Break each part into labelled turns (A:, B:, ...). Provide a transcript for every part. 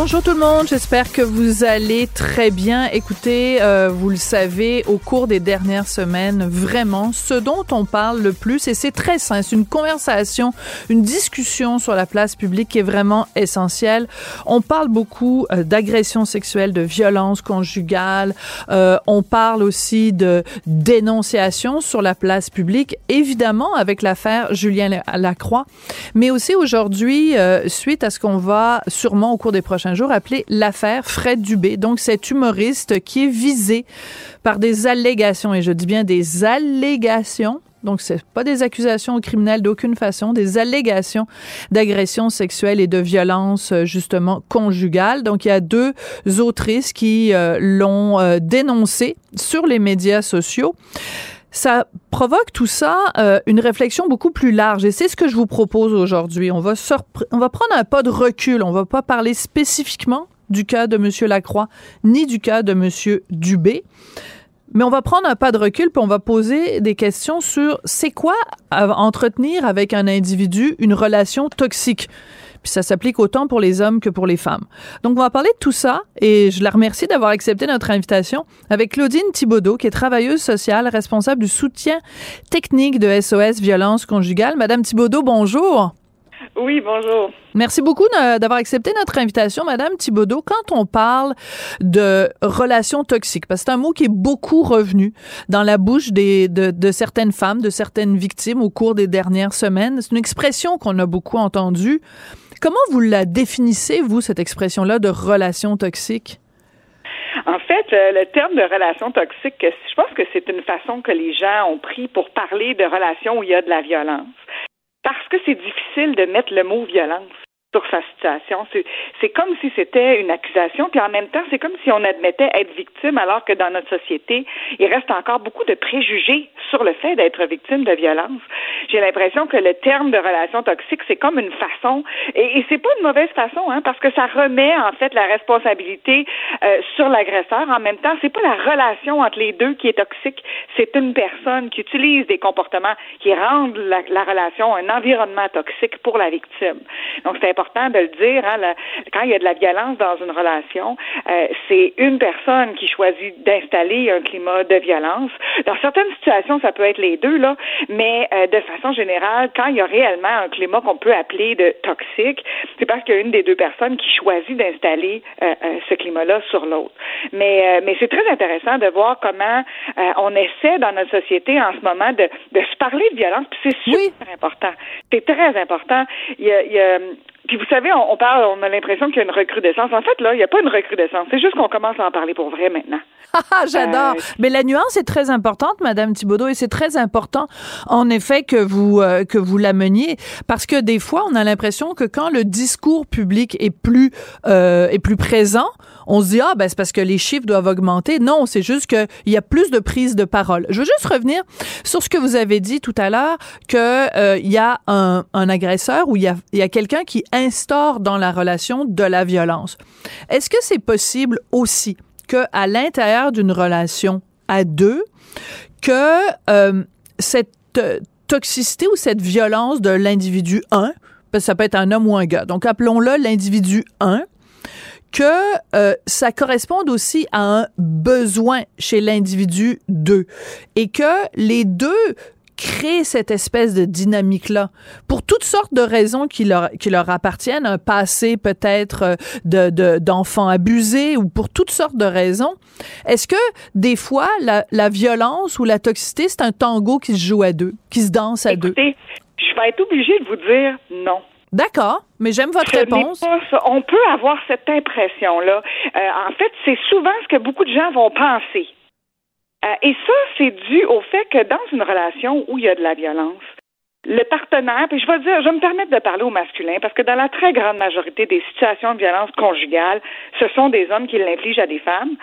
A: Bonjour tout le monde, j'espère que vous allez très bien. Écoutez, euh, vous le savez, au cours des dernières semaines, vraiment, ce dont on parle le plus, et c'est très simple, c'est une conversation, une discussion sur la place publique qui est vraiment essentielle. On parle beaucoup euh, d'agression sexuelle, de violence conjugale, euh, on parle aussi de dénonciation sur la place publique, évidemment avec l'affaire Julien Lacroix, mais aussi aujourd'hui, suite à ce qu'on va sûrement au cours des prochains un jour appelé l'affaire Fred Dubé. Donc, cet humoriste qui est visé par des allégations, et je dis bien des allégations, donc, c'est pas des accusations criminelles d'aucune façon, des allégations d'agression sexuelle et de violence, euh, justement, conjugale. Donc, il y a deux autrices qui euh, l'ont euh, dénoncé sur les médias sociaux ça provoque tout ça euh, une réflexion beaucoup plus large et c'est ce que je vous propose aujourd'hui. On va on va prendre un pas de recul, on va pas parler spécifiquement du cas de monsieur Lacroix ni du cas de monsieur Dubé. Mais on va prendre un pas de recul puis on va poser des questions sur c'est quoi entretenir avec un individu une relation toxique. Puis ça s'applique autant pour les hommes que pour les femmes. Donc, on va parler de tout ça et je la remercie d'avoir accepté notre invitation avec Claudine Thibaudot, qui est travailleuse sociale, responsable du soutien technique de SOS Violence Conjugale. Madame Thibaudot, bonjour.
B: Oui, bonjour.
A: Merci beaucoup d'avoir accepté notre invitation, Madame Thibaudot. Quand on parle de relations toxiques, parce que c'est un mot qui est beaucoup revenu dans la bouche des, de, de certaines femmes, de certaines victimes au cours des dernières semaines, c'est une expression qu'on a beaucoup entendue. Comment vous la définissez, vous, cette expression-là de relation toxique?
B: En fait, euh, le terme de relation toxique, je pense que c'est une façon que les gens ont pris pour parler de relations où il y a de la violence. Parce que c'est difficile de mettre le mot violence sur sa situation. C'est comme si c'était une accusation, puis en même temps, c'est comme si on admettait être victime, alors que dans notre société, il reste encore beaucoup de préjugés sur le fait d'être victime de violence. J'ai l'impression que le terme de relation toxique, c'est comme une façon, et, et c'est pas une mauvaise façon, hein, parce que ça remet en fait la responsabilité euh, sur l'agresseur. En même temps, c'est pas la relation entre les deux qui est toxique, c'est une personne qui utilise des comportements qui rendent la, la relation un environnement toxique pour la victime. Donc c'est important de le dire. Hein, quand il y a de la violence dans une relation, euh, c'est une personne qui choisit d'installer un climat de violence. Dans certaines situations, ça peut être les deux, là, mais euh, de façon générale, quand il y a réellement un climat qu'on peut appeler de toxique, c'est parce qu'il y a une des deux personnes qui choisit d'installer euh, ce climat-là sur l'autre. Mais, mais c'est très intéressant de voir comment on essaie dans notre société en ce moment de, de se parler de violence, puis c'est super important. C'est très important. Il y a, il y a puis vous savez, on, parle, on a l'impression qu'il y a une recrudescence. En fait, là, il n'y a pas une recrudescence. C'est juste qu'on commence à en parler pour vrai maintenant.
A: Ah, j'adore. Euh, Mais la nuance est très importante, Madame Thibaudot, et c'est très important, en effet, que vous euh, que vous l'ameniez, parce que des fois, on a l'impression que quand le discours public est plus euh, est plus présent, on se dit ah ben c'est parce que les chiffres doivent augmenter. Non, c'est juste qu'il y a plus de prise de parole. Je veux juste revenir sur ce que vous avez dit tout à l'heure que il y a un, un agresseur ou il y a il y a quelqu'un qui instaure dans la relation de la violence. Est-ce que c'est possible aussi que à l'intérieur d'une relation à deux, que euh, cette euh, toxicité ou cette violence de l'individu 1, parce que ça peut être un homme ou un gars, donc appelons-le l'individu 1, que euh, ça corresponde aussi à un besoin chez l'individu d'eux et que les deux créent cette espèce de dynamique-là pour toutes sortes de raisons qui leur, qui leur appartiennent, un passé peut-être euh, de, d'enfants abusés ou pour toutes sortes de raisons. Est-ce que des fois, la, la violence ou la toxicité, c'est un tango qui se joue à deux, qui se danse à
B: Écoutez,
A: deux?
B: Je vais être obligée de vous dire non.
A: D'accord, mais j'aime votre
B: Ce
A: réponse.
B: On peut avoir cette impression-là. Euh, en fait, c'est souvent ce que beaucoup de gens vont penser. Euh, et ça, c'est dû au fait que dans une relation où il y a de la violence, le partenaire, puis je vais dire, je vais me permettre de parler au masculin, parce que dans la très grande majorité des situations de violence conjugale, ce sont des hommes qui l'infligent à des femmes.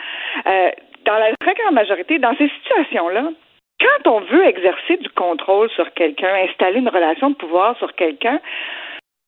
B: Euh, dans la très grande majorité, dans ces situations-là, quand on veut exercer du contrôle sur quelqu'un, installer une relation de pouvoir sur quelqu'un,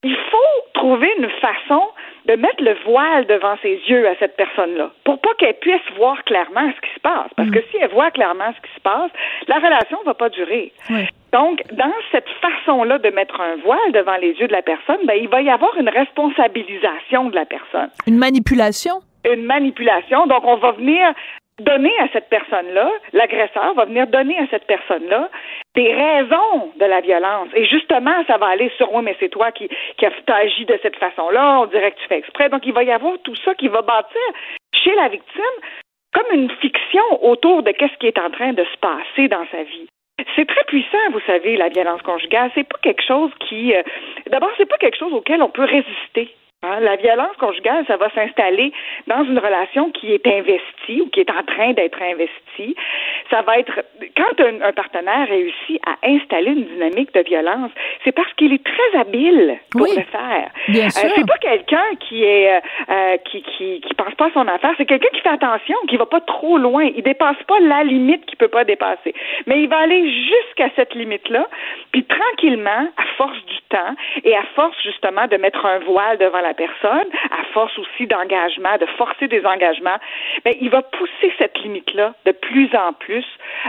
B: il faut trouver une façon de mettre le voile devant ses yeux à cette personne-là pour pas qu'elle puisse voir clairement ce qui se passe. Parce que si elle voit clairement ce qui se passe, la relation va pas durer.
A: Oui.
B: Donc, dans cette façon-là de mettre un voile devant les yeux de la personne, ben, il va y avoir une responsabilisation de la personne,
A: Une manipulation?
B: une manipulation. Donc, on va venir donner à cette personne-là, l'agresseur va venir donner à cette personne-là des raisons de la violence. Et justement, ça va aller sur oui, mais c'est toi qui, qui as agi de cette façon-là, on dirait que tu fais exprès. Donc, il va y avoir tout ça qui va bâtir chez la victime comme une fiction autour de qu'est-ce qui est en train de se passer dans sa vie. C'est très puissant, vous savez, la violence conjugale. C'est pas quelque chose qui, euh, d'abord, c'est pas quelque chose auquel on peut résister. Hein, La violence conjugale, ça va s'installer dans une relation qui est investie ou qui est en train d'être investie. Ça va être quand un, un partenaire réussit à installer une dynamique de violence, c'est parce qu'il est très habile pour
A: Oui,
B: le faire.
A: bien
B: Euh,
A: sûr.
B: c'est pas quelqu'un qui est euh, euh, qui, qui qui pense pas à son affaire, c'est quelqu'un qui fait attention, qui va pas trop loin, il dépasse pas la limite qu'il peut pas dépasser. Mais il va aller jusqu'à cette limite-là, puis tranquillement, à force du temps et à force justement de mettre un voile devant la personne, à force aussi d'engagement, de forcer des engagements, ben il va pousser cette limite-là de plus en plus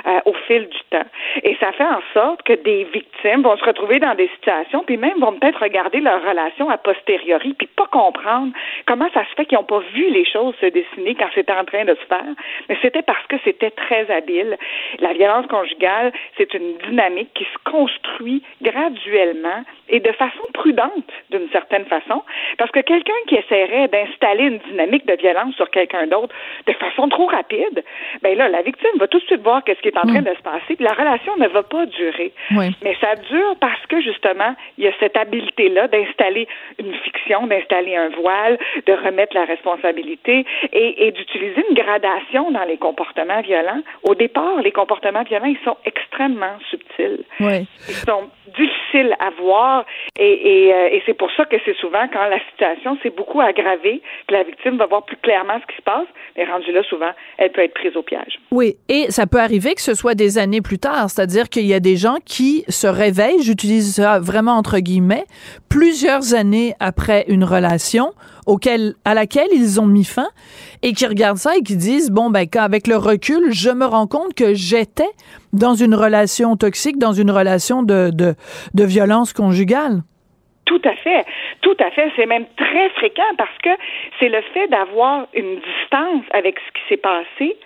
B: euh, au fil du temps. Et ça fait en sorte que des victimes vont se retrouver dans des situations, puis même vont peut-être regarder leur relation a posteriori, puis pas comprendre comment ça se fait qu'ils n'ont pas vu les choses se dessiner quand c'était en train de se faire. Mais c'était parce que c'était très habile. La violence conjugale, c'est une dynamique qui se construit graduellement et de façon prudente, d'une certaine façon, parce que quelqu'un qui essaierait d'installer une dynamique de violence sur quelqu'un d'autre de façon trop rapide, ben là, la victime va tout de suite voir qu'est-ce qui est en train de se passer, puis la relation ne va pas durer.
A: Oui.
B: Mais ça dure parce que justement, il y a cette habileté-là d'installer une fiction, d'installer un voile, de remettre la responsabilité et, et d'utiliser une gradation dans les comportements violents. Au départ, les comportements violents, ils sont extrêmement subtils.
A: Oui.
B: Ils sont difficiles à voir et, et, euh, et c'est pour ça que c'est souvent quand la situation beaucoup aggravée que la victime va voir plus clairement ce qui se passe, mais rendu là, souvent, elle peut être prise au piège.
A: Oui, et ça peut arriver que ce soit des années plus tard, c'est-à-dire qu'il y a des gens qui se réveillent, j'utilise ça vraiment entre guillemets, plusieurs années après une relation auquel, à laquelle ils ont mis fin et qui regardent ça et qui disent bon ben avec le recul, je me rends compte que j'étais dans une relation toxique, dans une relation de, de violence conjugale.
B: Tout à fait, tout à fait. C'est même très fréquent parce que c'est le fait d'avoir une distance avec ce qui s'est passé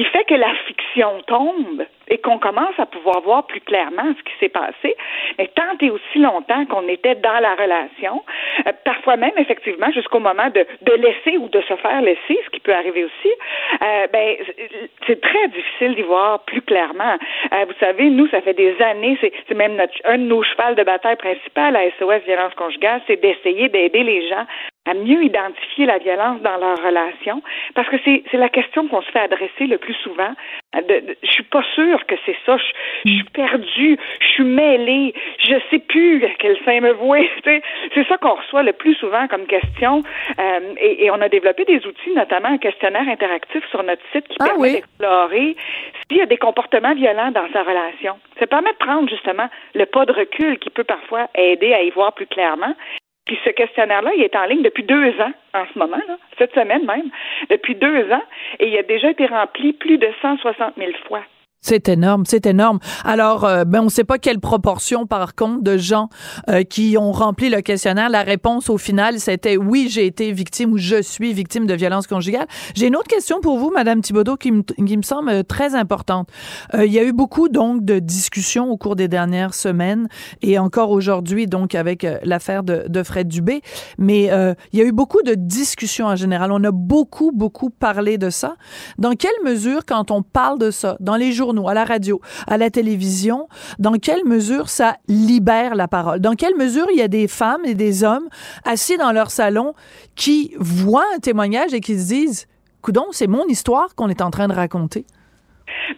B: qui fait que la fiction tombe et qu'on commence à pouvoir voir plus clairement ce qui s'est passé. Mais tant et aussi longtemps qu'on était dans la relation, euh, parfois même effectivement jusqu'au moment de, de laisser ou de se faire laisser, ce qui peut arriver aussi, euh, ben c'est très difficile d'y voir plus clairement. Euh, vous savez, nous, ça fait des années, c'est même notre, un de nos chevals de bataille principal à SOS Violence Conjugale, c'est d'essayer d'aider les gens à mieux identifier la violence dans leur relation, parce que c'est c'est la question qu'on se fait adresser le plus souvent. De, de- je suis pas sûre que c'est ça. Je, je suis perdue, je suis mêlée, je sais plus quel sein me vouer. C'est ça qu'on reçoit le plus souvent comme question. Euh, et, et on a développé des outils, notamment un questionnaire interactif sur notre site qui
A: Ah
B: permet
A: oui.
B: d'explorer s'il y a des comportements violents dans sa relation. Ça permet de prendre justement le pas de recul qui peut parfois aider à y voir plus clairement. Puis ce questionnaire-là, il est en ligne depuis deux ans en ce moment, là, cette semaine même, depuis deux ans, et il a déjà été rempli plus de 160 000 fois.
A: C'est énorme, c'est énorme. Alors, euh, ben, on ne sait pas quelle proportion, par contre, de gens euh, qui ont rempli le questionnaire. La réponse, au final, c'était oui, j'ai été victime ou je suis victime de violence conjugale. J'ai une autre question pour vous, Madame Thibodeau, qui qui me semble euh, très importante. il y a eu beaucoup, donc, de discussions au cours des dernières semaines et encore aujourd'hui, donc, avec l'affaire de, de, Fred Dubé. Mais il y a eu beaucoup de discussions en général. On a beaucoup, beaucoup parlé de ça. Dans quelle mesure, quand on parle de ça, dans les jours à la radio, à la télévision, dans quelle mesure ça libère la parole? Dans quelle mesure il y a des femmes et des hommes assis dans leur salon qui voient un témoignage et qui se disent, coudon, c'est mon histoire qu'on est en train de raconter?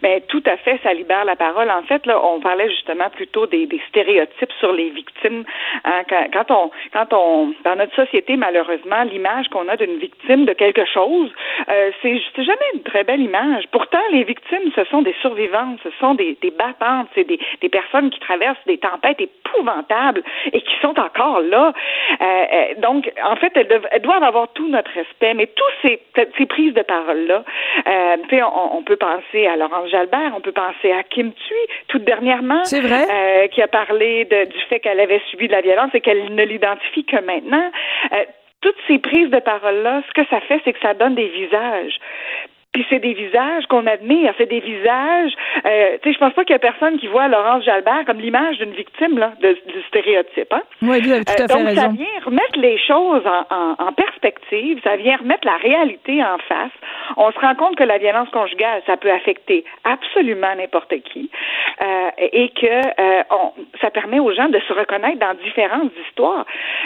B: Ben, tout à fait, ça libère la parole. En fait, là, on parlait justement plutôt des, des stéréotypes sur les victimes. Hein, quand, on, quand on, dans notre société, malheureusement, l'image qu'on a d'une victime de quelque chose, euh, c'est, jamais une très belle image. Pourtant, les victimes, ce sont des survivantes, ce sont des, des battantes, c'est des, des personnes qui traversent des tempêtes épouvantables et qui sont encore là. Euh, euh donc, en fait, elles, doivent, avoir tout notre respect. Mais tous ces, ces prises de parole là, euh, on, on peut penser à Laurence Jalbert, on peut penser à Kim Thuy, toute dernièrement,
A: euh,
B: qui a parlé du fait qu'elle avait subi de la violence et qu'elle ne l'identifie que maintenant. Euh, toutes ces prises de parole-là, ce que ça fait, c'est que ça donne des visages. Puis c'est des visages qu'on admire, c'est des visages. Euh, tu sais, je pense pas qu'il y a personne qui voit Laurence Jalbert comme l'image d'une victime là, de, du stéréotype. Hein?
A: Oui, vous avez tout à
B: fait
A: euh,
B: donc, ça vient remettre les choses en, en, en, perspective, ça vient remettre la réalité en face. On se rend compte que la violence conjugale, ça peut affecter absolument n'importe qui, euh, et que euh, on, ça permet aux gens de se reconnaître dans différentes histoires.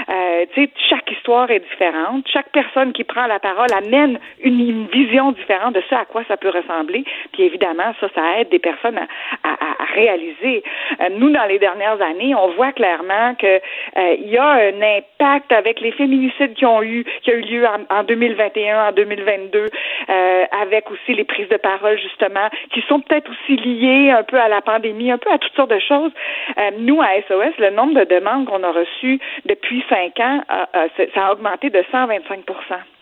B: Euh, tu sais, chaque histoire est différente. Chaque personne qui prend la parole amène une, une vision différente de ça à quoi ça peut ressembler. Puis évidemment, ça, ça aide des personnes à, à, réaliser. Euh, nous, dans les dernières années, on voit clairement que euh, il y a un impact avec les féminicides qui ont eu qui a eu lieu en, en 2021, en 2022, euh, avec aussi les prises de parole justement qui sont peut-être aussi liées un peu à la pandémie, un peu à toutes sortes de choses. Nous à SOS, le nombre de demandes qu'on a reçues depuis cinq ans, ça a augmenté de 125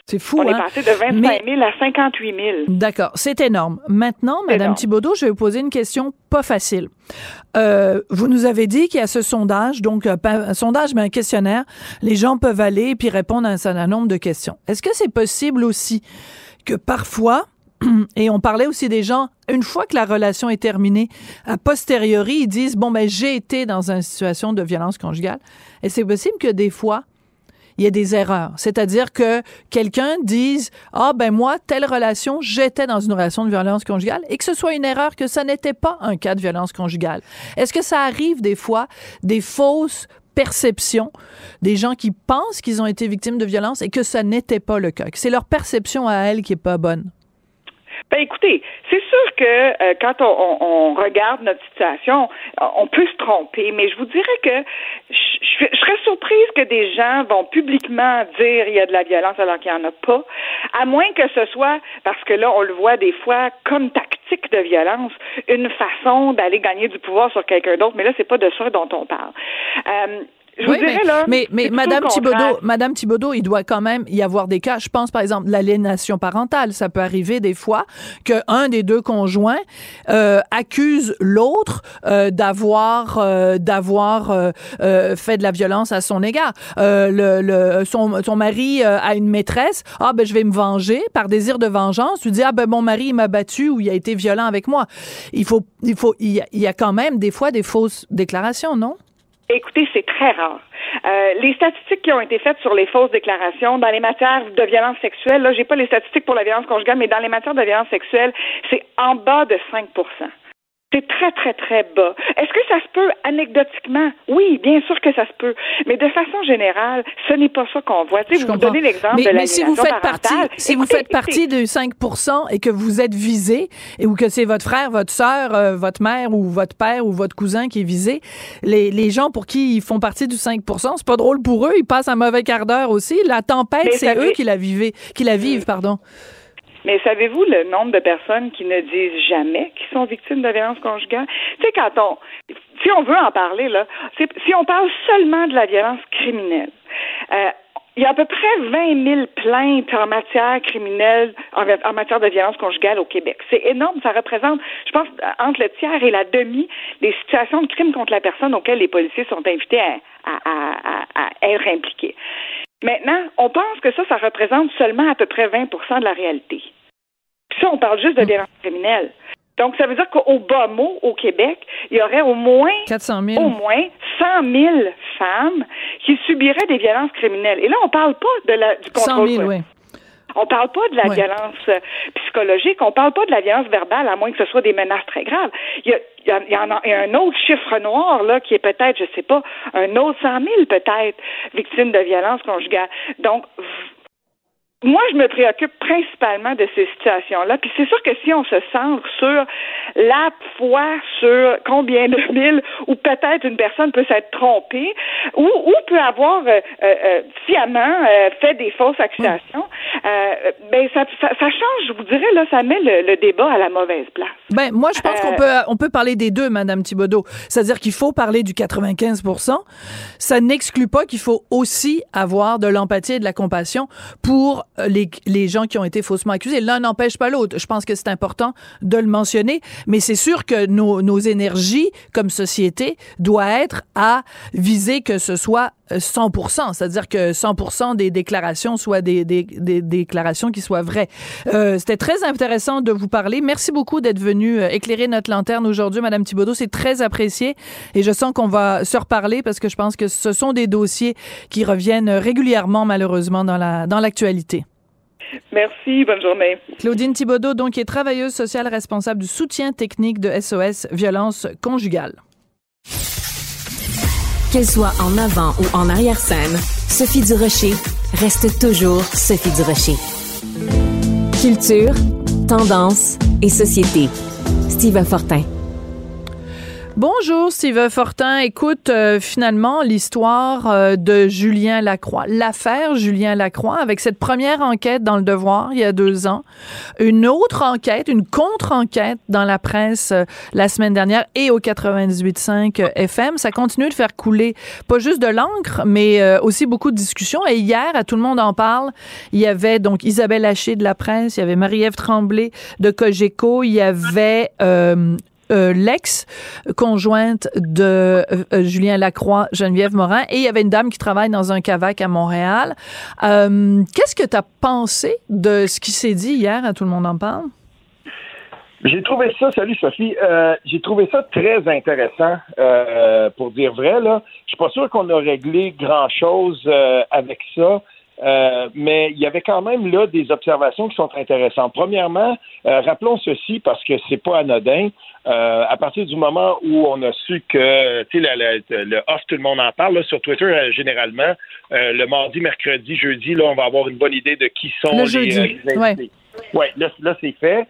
A: c'est fou,
B: On
A: hein?
B: est passé de 25 000 à 58 000.
A: D'accord, c'est énorme. Maintenant, Madame Thibaudot, je vais vous poser une question pas facile. Euh, vous nous avez dit qu'il y a ce sondage, donc euh, un, sondage, mais un questionnaire. Les gens peuvent aller et puis répondre à un certain nombre de questions. Est-ce que c'est possible aussi que parfois, et on parlait aussi des gens, une fois que la relation est terminée, a posteriori, ils disent, bon, ben, j'ai été dans une situation de violence conjugale. Et c'est possible que des fois, il y a des erreurs. C'est-à-dire que quelqu'un dise ah ben moi telle relation j'étais dans une relation de violence conjugale et que ce soit une erreur que ça n'était pas un cas de violence conjugale. Est-ce que ça arrive des fois des fausses perceptions des gens qui pensent qu'ils ont été victimes de violence et que ça n'était pas le cas, que c'est leur perception à elles qui est pas bonne?
B: Ben écoutez, c'est sûr que euh, quand on, on, regarde notre situation, on peut se tromper, mais je vous dirais que je, je, serais surprise que des gens vont publiquement dire il y a de la violence alors qu'il n'y en a pas, à moins que ce soit parce que là on le voit des fois comme tactique de violence, une façon d'aller gagner du pouvoir sur quelqu'un d'autre, mais là c'est pas de ça dont on parle. Euh, oui, mais,
A: mais, mais Madame Thibodeau, Madame Thibodeau, il doit quand même y avoir des cas. Je pense par exemple l'aliénation parentale. Ça peut arriver des fois que un des deux conjoints euh, accuse l'autre euh, d'avoir euh, d'avoir euh, euh, fait de la violence à son égard. Euh, le, le, son, son mari a une maîtresse. Ah ben je vais me venger par désir de vengeance. Tu dis ah ben mon mari m'a battu ou il a été violent avec moi. Il faut il faut il y a, il y a quand même des fois des fausses déclarations, non?
B: Écoutez, c'est très rare. Euh, les statistiques qui ont été faites sur les fausses déclarations dans les matières de violence sexuelle, là, j'ai pas les statistiques pour la violence conjugale, mais dans les matières de violence sexuelle, c'est en bas de 5 c'est très, très, très bas. Est-ce que ça se peut anecdotiquement? Oui, bien sûr que ça se peut. Mais de façon générale, ce n'est pas ça qu'on voit. Tu sais, vous donnez l'exemple de la
A: Mais si vous faites partie, si vous faites partie de 5 et que vous êtes visé, et ou que c'est votre frère, votre sœur, euh, votre mère ou votre père ou votre cousin qui est visé, les, les gens pour qui ils font partie du 5 c'est pas drôle pour eux. Ils passent un mauvais quart d'heure aussi. La tempête, c'est eux qui la vivent, qui la vivent, pardon.
B: Mais savez-vous le nombre de personnes qui ne disent jamais qu'ils sont victimes de violence conjugale? Tu sais, quand on, si on veut en parler, là, si on parle seulement de la violence criminelle, euh, il y a à peu près 20 000 plaintes en matière criminelle, en, matière de violence conjugale au Québec. C'est énorme. Ça représente, je pense, entre le tiers et la demi des situations de crime contre la personne auxquelles les policiers sont invités à, à être impliqués. Maintenant, on pense que ça, ça représente seulement à peu près 20% de la réalité. Puis ça, on parle juste de mm. violence criminelle. Donc, ça veut dire qu'au bas mot, au Québec, il y aurait au moins,
A: 400 000.
B: au moins 100 000 femmes qui subiraient des violences criminelles. Et là, on parle pas de la, du contrôle.
A: 100 000, oui.
B: On parle pas de la violence euh, psychologique, on parle pas de la violence verbale, à moins que ce soit des menaces très graves. Il y a, il y, en a, un autre chiffre noir là qui est peut-être, je sais pas, un autre 100 000 peut-être victimes de violence conjugale. Donc moi, je me préoccupe principalement de ces situations-là. Puis c'est sûr que si on se centre sur la fois sur combien de mille ou peut-être une personne peut s'être trompée ou, ou peut avoir euh, euh, euh, fait des fausses accusations, ben ça, ça, change, je vous dirais, là, ça met le, débat à la mauvaise place.
A: Ben moi, je pense qu'on peut on peut parler des deux, Madame Thibodeau. C'est-à-dire qu'il faut parler du 95% Ça n'exclut pas qu'il faut aussi avoir de l'empathie et de la compassion pour euh, les, les gens qui ont été faussement accusés. L'un n'empêche pas l'autre. Je pense que c'est important de le mentionner, mais c'est sûr que nos, nos énergies comme société doivent être à viser que ce soit 100%, c'est-à-dire que 100% des déclarations soient des, des, des déclarations qui soient vraies. Euh, C'était très intéressant de vous parler. Merci beaucoup d'être venu euh, éclairer notre lanterne aujourd'hui, Madame Thibodeau. C'est très apprécié et je sens qu'on va se reparler parce que je pense que ce sont des dossiers qui reviennent régulièrement, malheureusement, dans la dans l'actualité.
B: Merci, bonne journée.
A: Claudine Thibodeau, donc, qui est travailleuse sociale responsable du soutien technique de SOS Violence Conjugale.
C: Qu'elle soit en avant ou en arrière-scène, Sophie Durocher reste toujours Sophie Durocher. Culture, tendance et société. Steve Fortin.
A: Bonjour Steve Fortin. Écoute, euh, finalement, l'histoire euh, de Julien Lacroix, l'affaire Julien Lacroix, avec cette première enquête dans le Devoir il y a deux ans, une autre enquête, une contre-enquête dans la presse euh, la semaine dernière et au 98.5 FM. Ça continue de faire couler pas juste de l'encre, mais aussi beaucoup de discussions. Et hier, à Tout le monde en parle, il y avait donc Isabelle Haché de la presse, il y avait Marie-Ève Tremblay de Cogeco, il y avait euh, l'ex-conjointe de euh, euh, Julien Lacroix, Geneviève Morin, et il y avait une dame qui travaille dans un cavac à Montréal. Qu'est-ce que tu as pensé de ce qui s'est dit hier à Tout le monde en parle?
D: J'ai trouvé ça, salut Sophie, j'ai trouvé ça très intéressant, pour dire vrai. Là. Je suis pas sûr qu'on a réglé grand-chose avec ça. Euh, mais il y avait quand même là des observations qui sont intéressantes. Premièrement, euh, rappelons ceci parce que c'est pas anodin. Euh, à partir du moment où on a su que, tu sais, le, off, tout le monde en parle sur Twitter généralement, le mardi, mercredi, jeudi, là, on va avoir une bonne idée de qui sont les,
A: invités.
D: Ouais. là, là c'est fait.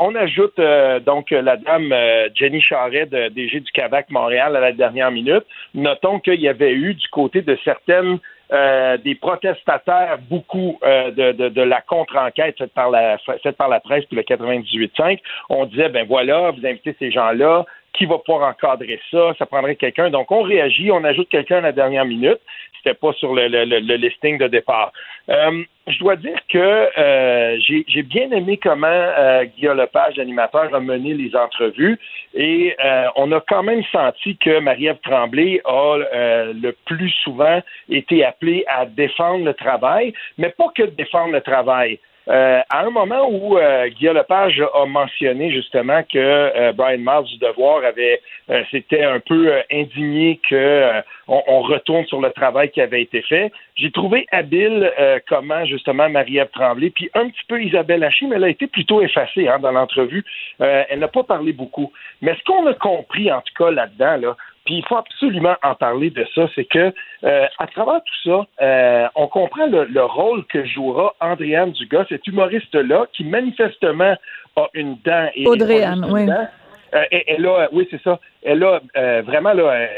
D: on ajoute donc la dame Jenny Charret, de DG du Cavac Montréal, à la dernière minute. Notons qu'il y avait eu du côté de certaines euh, des protestataires, beaucoup euh, de, de, de, la contre-enquête faite par la, faite par la presse pour le 98.5. On disait, ben voilà, vous invitez ces gens-là, qui va pouvoir encadrer ça? Ça prendrait quelqu'un. Donc, on réagit, on ajoute quelqu'un à la dernière minute. C'était pas sur le, listing de départ. Euh, je dois dire que euh, j'ai bien aimé comment euh, Guillaume Lepage, l'animateur, a mené les entrevues et euh, on a quand même senti que Marie-Ève Tremblay a le plus souvent été appelée à défendre le travail, mais pas que défendre le travail. Euh, à un moment où euh, Guillaume Lepage a mentionné justement que euh, Brian Miles du Devoir avait euh, s'était un peu indigné que on, retourne sur le travail qui avait été fait, j'ai trouvé habile comment justement Marie-Ève Tremblay, puis un petit peu Isabelle Haché, mais elle a été plutôt effacée hein, dans l'entrevue. elle n'a pas parlé beaucoup. Mais ce qu'on a compris en tout cas là-dedans, là, puis il faut absolument en parler de ça, c'est que euh, à travers tout ça, euh, on comprend le, rôle que jouera Andréane Dugas, cet humoriste-là, qui manifestement a une dent et
A: Audrey-Anne, oui.
D: Euh, elle a, oui, c'est ça. Elle a vraiment là,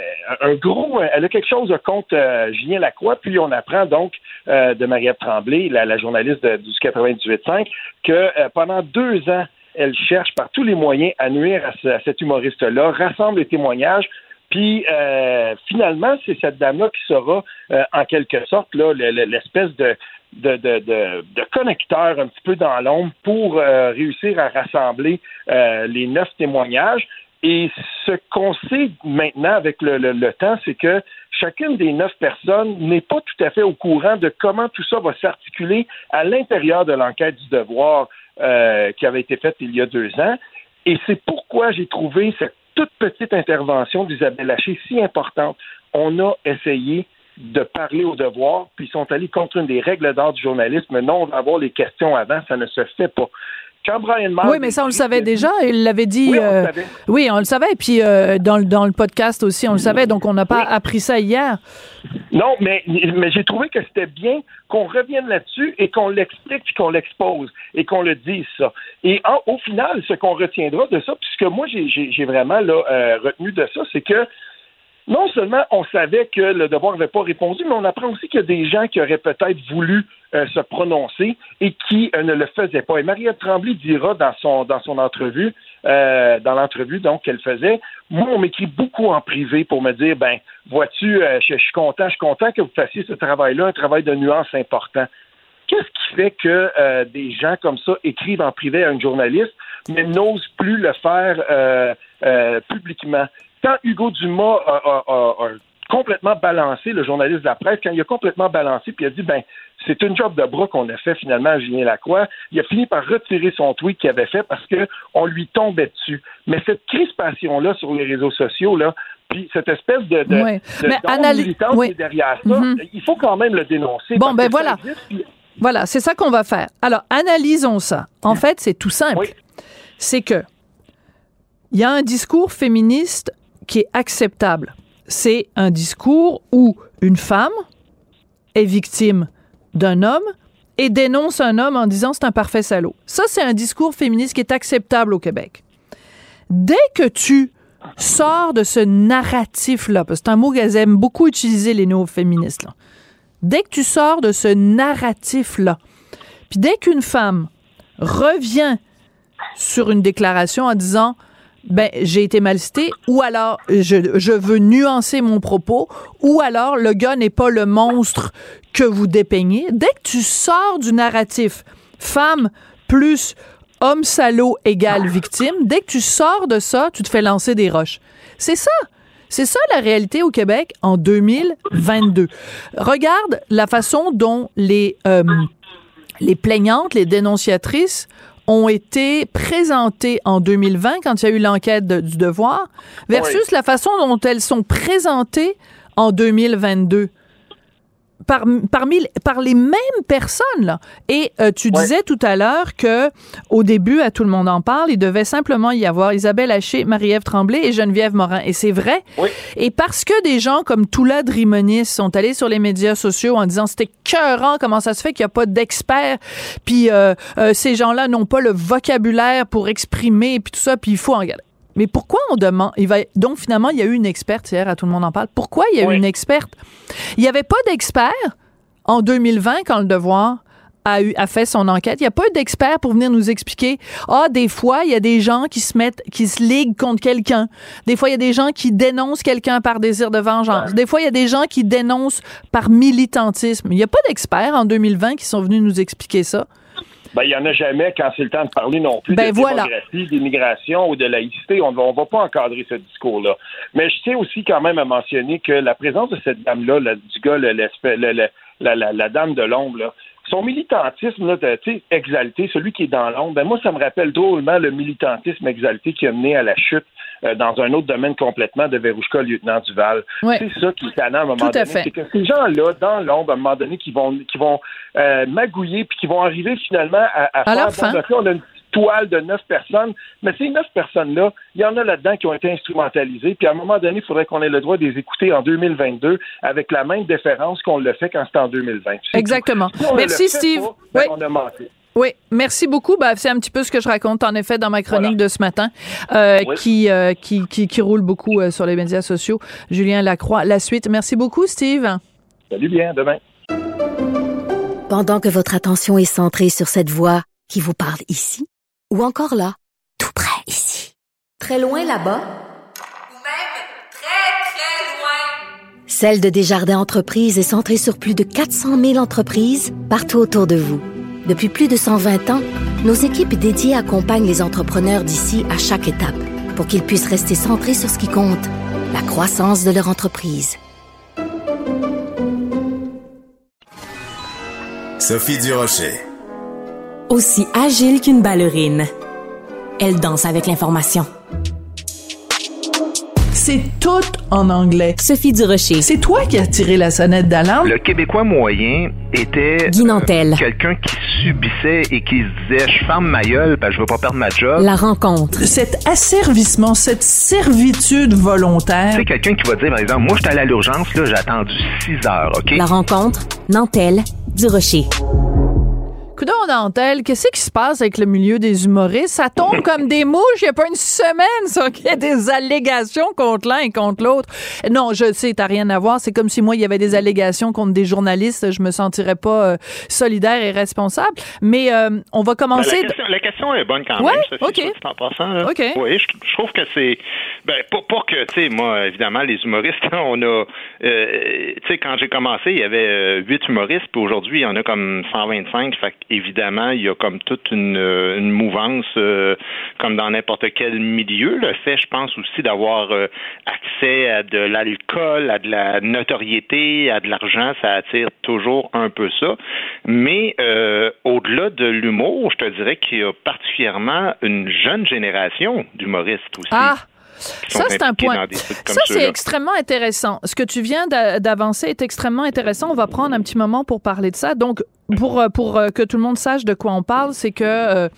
D: un gros. Elle a quelque chose contre Julien Lacroix. Puis on apprend donc de Marie-Ève Tremblay, la, journaliste du 98.5, que pendant deux ans, elle cherche par tous les moyens à nuire à cet humoriste-là, rassemble les témoignages Puis euh, finalement, c'est cette dame-là qui sera euh, en quelque sorte là l'espèce de de, de, de, connecteur un petit peu dans l'ombre pour euh, réussir à rassembler les neuf témoignages. Et ce qu'on sait maintenant avec le, le temps, c'est que chacune des neuf personnes n'est pas tout à fait au courant de comment tout ça va s'articuler à l'intérieur de l'enquête du devoir qui avait été faite il y a deux ans. Et c'est pourquoi j'ai trouvé cette toute petite intervention d'Isabelle Haché si importante. On a essayé de parler au devoir, puis ils sont allés contre une des règles d'art du journalisme. Non, on avoir les questions avant, ça ne se fait pas.
A: Oui, mais ça, on le savait déjà. Il l'avait dit. Oui, on, le savait. oui, on le savait. Puis euh, dans, dans, le podcast aussi, on le savait. Donc, on n'a pas appris ça hier.
D: Non, mais, mais j'ai trouvé que c'était bien qu'on revienne là-dessus et qu'on l'explique puis qu'on l'expose et qu'on le dise, ça. Et au final, ce qu'on retiendra de ça, puisque moi, j'ai vraiment là, euh, retenu de ça, c'est que non seulement on savait que le devoir n'avait pas répondu, mais on apprend aussi qu'il y a des gens qui auraient peut-être voulu euh, se prononcer et qui euh, ne le faisaient pas. Et Maria Tremblay dira dans son dans son entrevue, euh, dans l'entrevue donc qu'elle faisait, moi on m'écrit beaucoup en privé pour me dire ben vois-tu, je, suis content, je suis content que vous fassiez ce travail-là, un travail de nuance important. Qu'est-ce qui fait que des gens comme ça écrivent en privé à un journaliste, mais n'osent plus le faire publiquement? Quand Hugo Dumas a, complètement balancé, le journaliste de la presse, quand il a complètement balancé, puis il a dit, ben, c'est une job de bras qu'on a fait finalement à Julien Lacroix. Il a fini par retirer son tweet qu'il avait fait parce qu'on lui tombait dessus. Mais cette crispation-là sur les réseaux sociaux, là, puis cette espèce de, de,
A: ouais.
D: de derrière ça, mm-hmm. il faut quand même le dénoncer.
A: Bon, ben voilà. Voilà, c'est ça qu'on va faire. Alors, analysons ça. En fait, c'est tout simple. C'est que il y a un discours féministe qui est acceptable. C'est un discours où une femme est victime d'un homme et dénonce un homme en disant c'est un parfait salaud. Ça, c'est un discours féministe qui est acceptable au Québec. Dès que tu sors de ce narratif-là, parce que c'est un mot qu'elles aiment beaucoup utiliser, les néo-féministes, dès que tu sors de ce narratif-là, puis dès qu'une femme revient sur une déclaration en disant ben j'ai été mal cité ou alors je, je veux nuancer mon propos ou alors le gars n'est pas le monstre que vous dépeignez. Dès que tu sors du narratif femme plus homme salaud égale victime, dès que tu sors de ça, tu te fais lancer des roches. C'est ça. C'est ça la réalité au Québec en 2022. Regarde la façon dont les euh, les plaignantes, les dénonciatrices ont été présentées en 2020 quand il y a eu l'enquête du devoir versus la façon dont elles sont présentées en 2022 par, parmi, par les mêmes personnes. Là. Et euh, tu disais tout à l'heure que au début, à tout le monde en parle, il devait simplement y avoir Isabelle Haché, Marie-Ève Tremblay et Geneviève Morin. Et c'est vrai. Et parce que des gens comme Toula Drimonis sont allés sur les médias sociaux en disant c'était cœurant, comment ça se fait qu'il n'y a pas d'experts, puis euh, euh, ces gens-là n'ont pas le vocabulaire pour exprimer, puis tout ça, puis il faut en garder. Mais pourquoi on demande il va donc finalement il y a eu une experte hier à tout le monde en parle. Pourquoi il y a eu une experte? Il n'y avait pas d'expert en 2020 quand le devoir a, eu, a fait son enquête. Il n'y a pas d'expert pour venir nous expliquer. Ah, des fois, il y a des gens qui se mettent, qui se liguent contre quelqu'un. Des fois, il y a des gens qui dénoncent quelqu'un par désir de vengeance. Des fois, il y a des gens qui dénoncent par militantisme. Il n'y a pas d'experts en 2020 qui sont venus nous expliquer ça.
D: Ben, il n'y en a jamais quand c'est le temps de parler non plus
A: ben,
D: de démographie, d'immigration ou de laïcité. On ne va pas encadrer ce discours-là. Mais je tiens aussi quand même à mentionner que la présence de cette dame-là, du gars, la, dame de l'ombre, son militantisme là, exalté, celui qui est dans l'ombre, ben moi, ça me rappelle drôlement le militantisme exalté qui a mené à la chute euh, dans un autre domaine complètement de Verouchka, lieutenant Duval. C'est ça qui est à un moment donné. C'est que ces gens-là, dans l'ombre, à un moment donné, qui vont, qui vont euh, magouiller puis qui vont arriver finalement à,
A: à, faire.
D: on a une toile de neuf personnes, mais ces neuf personnes-là, il y en a là-dedans qui ont été instrumentalisées, puis à un moment donné, il faudrait qu'on ait le droit de les écouter en 2022 avec la même déférence qu'on le fait quand c'était en 2020.
A: Exactement. Merci, Steve.
D: Ben, on a manqué.
A: Oui, merci beaucoup. Ben, c'est un petit peu ce que je raconte en effet dans ma chronique de ce matin, euh, qui, euh, qui, qui, qui, roule beaucoup euh, sur les médias sociaux. Julien Lacroix, la suite. Merci beaucoup, Steve.
D: Salut bien, demain.
E: Pendant que votre attention est centrée sur cette voix qui vous parle ici, ou encore là, tout près ici, très loin là-bas,
F: ou même très
E: Celle de Desjardins Entreprises est centrée sur plus de 400 000 entreprises partout autour de vous. Depuis plus de 120 ans, nos équipes dédiées accompagnent les entrepreneurs d'ici à chaque étape pour qu'ils puissent rester centrés sur ce qui compte, la croissance de leur entreprise.
F: Sophie Durocher.
C: Aussi agile qu'une ballerine. Elle danse avec l'information.
A: C'est tout en anglais.
C: Sophie Durocher.
A: C'est toi qui as tiré la sonnette d'alarme?
G: Le Québécois moyen était
C: Guy Nantel.
G: euh, quelqu'un qui subissait et qui se disait je ferme ma gueule parce que je veux pas perdre ma job.
C: La rencontre.
A: Cet asservissement, cette servitude volontaire.
G: C'est quelqu'un qui va dire par exemple moi j'étais allé à l'urgence là, j'ai attendu 6 heures, OK?
C: La rencontre. Nantel. Durocher.
A: Coudon Nantel, qu'est-ce qui se passe avec le milieu des humoristes? Ça tombe comme des mouches. Il n'y a pas une semaine, ça, qu'il y a des allégations contre l'un et contre l'autre. Non, je sais, t'as rien à voir. C'est comme si moi, il y avait des allégations contre des journalistes. Je me sentirais pas euh, solidaire et responsable. Mais euh, on va
G: Ben,
A: commencer.
G: la, question, la question est bonne quand
A: Ouais,
G: même, Sophie,
A: OK.
G: soit dit en passant. Là.
A: OK.
G: Oui, je, je trouve que c'est... Ben, pas, pas que, tu sais, moi, évidemment, les humoristes, on a... euh, tu sais, quand j'ai commencé, il y avait euh, huit humoristes, puis aujourd'hui, il y en a comme 125. Fait évidemment, il y a comme toute une, euh, une mouvance, euh, comme dans n'importe quel milieu. Le fait, je pense aussi, d'avoir euh, accès à de l'alcool, à de la notoriété, à de l'argent, ça attire toujours un peu ça. Mais euh, au-delà de l'humour, je te dirais qu'il y a particulièrement une jeune génération d'humoristes aussi.
A: Ah! Ça, c'est un point. Ça, c'est extrêmement intéressant. Ce que tu viens d'a- d'avancer est extrêmement intéressant. On va prendre un petit moment pour parler de ça. Donc, pour, euh, euh, que tout le monde sache de quoi on parle, c'est que euh,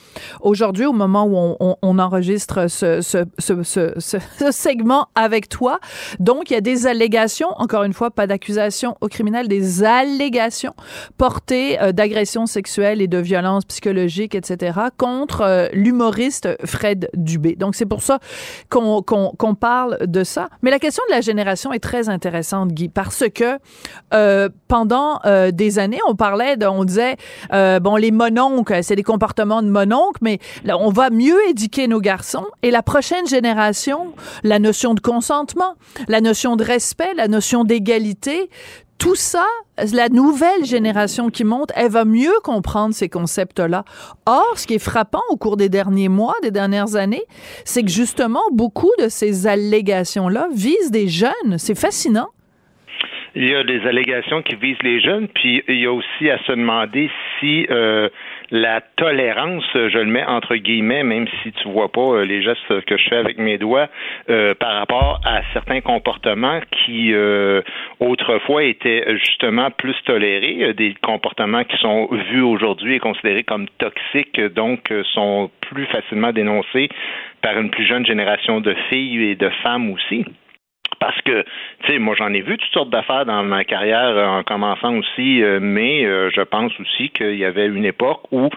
A: aujourd'hui, au moment où on, enregistre ce, ce, ce, ce- segment avec toi, donc il y a des allégations, encore une fois, pas d'accusation au criminel, des allégations portées euh, d'agression sexuelle et de violence psychologique, etc., contre euh, l'humoriste Fred Dubé. Donc c'est pour ça qu'on qu'on qu'on parle de ça. Mais la question de la génération est très intéressante, Guy, parce que pendant des années, on parlait, de, on disait, euh, bon, les mononcles, c'est des comportements de mononcles, mais là, on va mieux éduquer nos garçons. Et la prochaine génération, la notion de consentement, la notion de respect, la notion d'égalité, tout ça, la nouvelle génération qui monte, elle va mieux comprendre ces concepts-là. Or, ce qui est frappant au cours des derniers mois, des dernières années, c'est que justement, beaucoup de ces allégations-là visent des jeunes. C'est fascinant.
G: Il y a des allégations qui visent les jeunes, puis il y a aussi à se demander si euh, la tolérance, je le mets entre guillemets, même si tu vois pas euh, les gestes que je fais avec mes doigts, euh, par rapport à certains comportements qui euh, autrefois étaient justement plus tolérés, euh, des comportements qui sont vus aujourd'hui et considérés comme toxiques, donc euh, sont plus facilement dénoncés par une plus jeune génération de filles et de femmes aussi. Parce que, tu sais, moi j'en ai vu toutes sortes d'affaires dans ma carrière euh, en commençant aussi, euh, mais euh, je pense aussi qu'il y avait une époque où